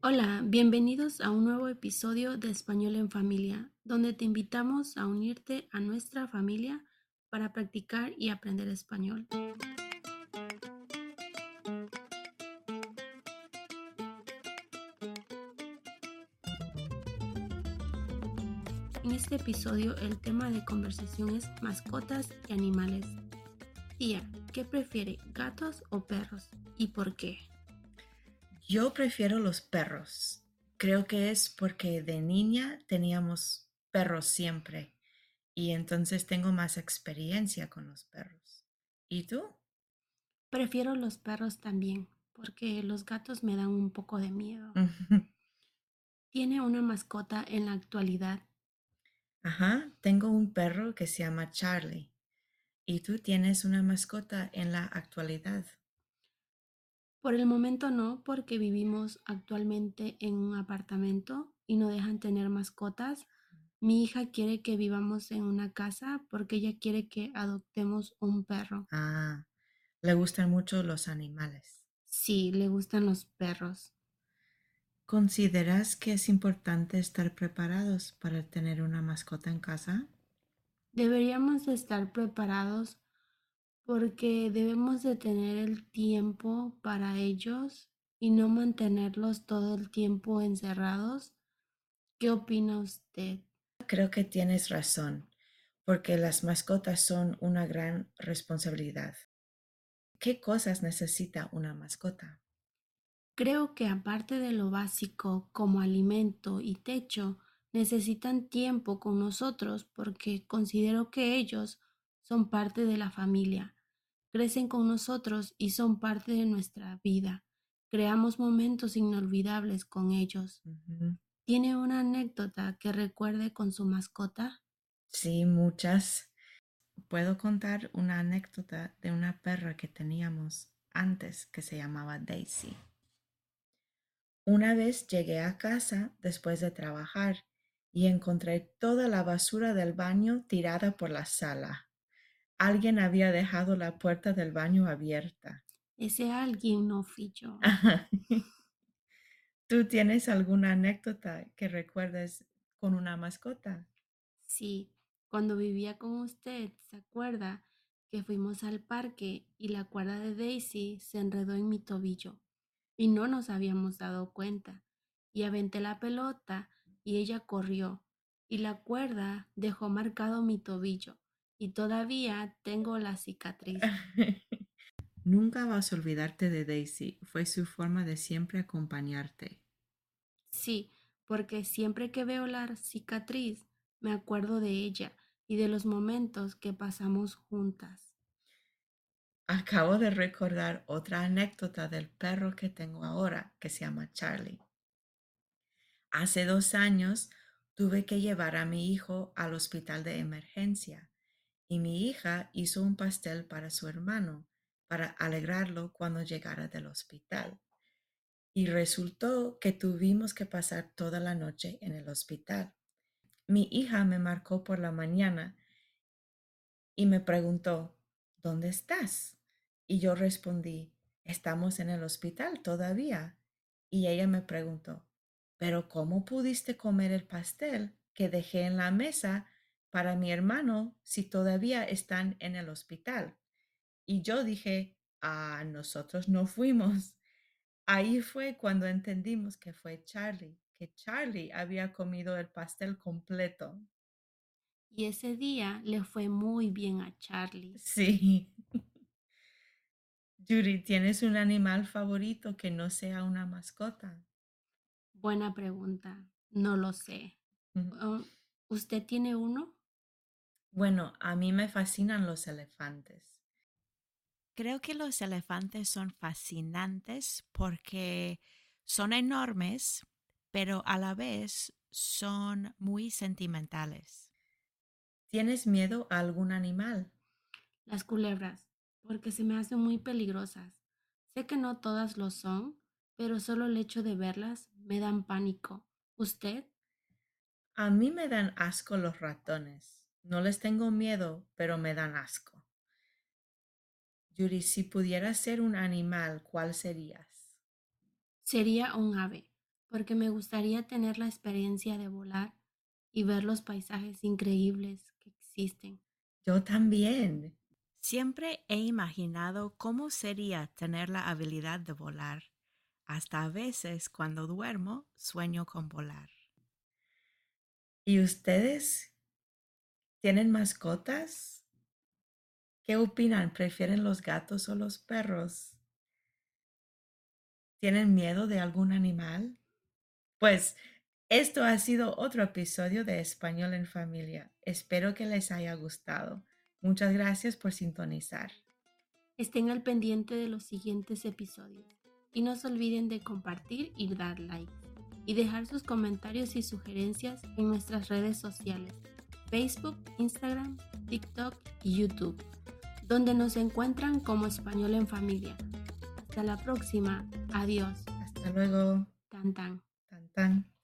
Hola, bienvenidos a un nuevo episodio de Español en Familia, donde te invitamos a unirte a nuestra familia para practicar y aprender español. En este episodio el tema de conversación es mascotas y animales. ¿Qué prefiere, gatos o perros? ¿Y por qué? Yo prefiero los perros. Creo que es porque de niña teníamos perros siempre y entonces tengo más experiencia con los perros. ¿Y tú? Prefiero los perros también, porque los gatos me dan un poco de miedo. ¿Tiene una mascota en la actualidad? Ajá, tengo un perro que se llama Charlie. ¿Y tú tienes una mascota en la actualidad? Por el momento no, porque vivimos actualmente en un apartamento y no dejan tener mascotas. Mi hija quiere que vivamos en una casa porque ella quiere que adoptemos un perro. Ah, le gustan mucho los animales. Sí, le gustan los perros. ¿Consideras que es importante estar preparados para tener una mascota en casa? Deberíamos estar preparados porque debemos de tener el tiempo para ellos y no mantenerlos todo el tiempo encerrados. ¿Qué opina usted? Creo que tienes razón, porque las mascotas son una gran responsabilidad. ¿Qué cosas necesita una mascota? Creo que aparte de lo básico como alimento y techo, necesitan tiempo con nosotros porque considero que ellos son parte de la familia crecen con nosotros y son parte de nuestra vida. Creamos momentos inolvidables con ellos. ¿Tiene una anécdota que recuerde con su mascota? Sí, muchas. Puedo contar una anécdota de una perra que teníamos antes que se llamaba Daisy. Una vez llegué a casa después de trabajar y encontré toda la basura del baño tirada por la sala. Alguien había dejado la puerta del baño abierta. Ese alguien no fui yo. ¿Tú tienes alguna anécdota que recuerdes con una mascota? Sí, cuando vivía con usted, ¿se acuerda que fuimos al parque y la cuerda de Daisy se enredó en mi tobillo y no nos habíamos dado cuenta? Y aventé la pelota y ella corrió y la cuerda dejó marcado mi tobillo y todavía tengo la cicatriz. Nunca vas a olvidarte de Daisy. Fue su forma de siempre acompañarte. Sí, porque siempre que veo la cicatriz, me acuerdo de ella y de los momentos que pasamos juntas. Acabo de recordar otra anécdota del perro que tengo ahora, que se llama Charlie. Hace dos años tuve que llevar a mi hijo al hospital de emergencia y mi hija hizo un pastel para su hermano para alegrarlo cuando llegara del hospital. Y resultó que tuvimos que pasar toda la noche en el hospital. Mi hija me marcó por la mañana y me preguntó, ¿dónde estás? Y yo respondí, estamos en el hospital todavía. Y ella me preguntó, ¿pero cómo pudiste comer el pastel que dejé en la mesa para mi hermano si todavía están en el hospital. Y yo dije, a nosotros no fuimos. Ahí fue cuando entendimos que fue Charlie, que Charlie había comido el pastel completo. Y ese día le fue muy bien a Charlie. Sí. Judy, ¿tienes un animal favorito que no sea una mascota? Buena pregunta. No lo sé. Oh, ¿Usted tiene uno? Bueno, a mí me fascinan los elefantes. Creo que los elefantes son fascinantes porque son enormes, pero a la vez son muy sentimentales. ¿Tienes miedo a algún animal? Las culebras, porque se me hacen muy peligrosas. Sé que no todas lo son, pero solo el hecho de verlas me dan pánico. ¿Usted? A mí me dan asco los ratones. No les tengo miedo, pero me dan asco. Yuri, si pudieras ser un animal, ¿cuál serías? Sería un ave, porque me gustaría tener la experiencia de volar y ver los paisajes increíbles que existen. Yo también. Siempre he imaginado cómo sería tener la habilidad de volar. Hasta a veces cuando duermo sueño con volar. ¿Y ustedes tienen mascotas? ¿Qué opinan? ¿Prefieren los gatos o los perros? ¿Tienen miedo de algún animal? Pues esto ha sido otro episodio de Español en Familia. Espero que les haya gustado. Muchas gracias por sintonizar. Estén al pendiente de los siguientes episodios y no se olviden de compartir y dar like y dejar sus comentarios y sugerencias en nuestras redes sociales, Facebook, Instagram, TikTok y YouTube, donde nos encuentran como Español en Familia. Hasta la próxima. Adiós. Hasta luego. Tan tan. Tan tan.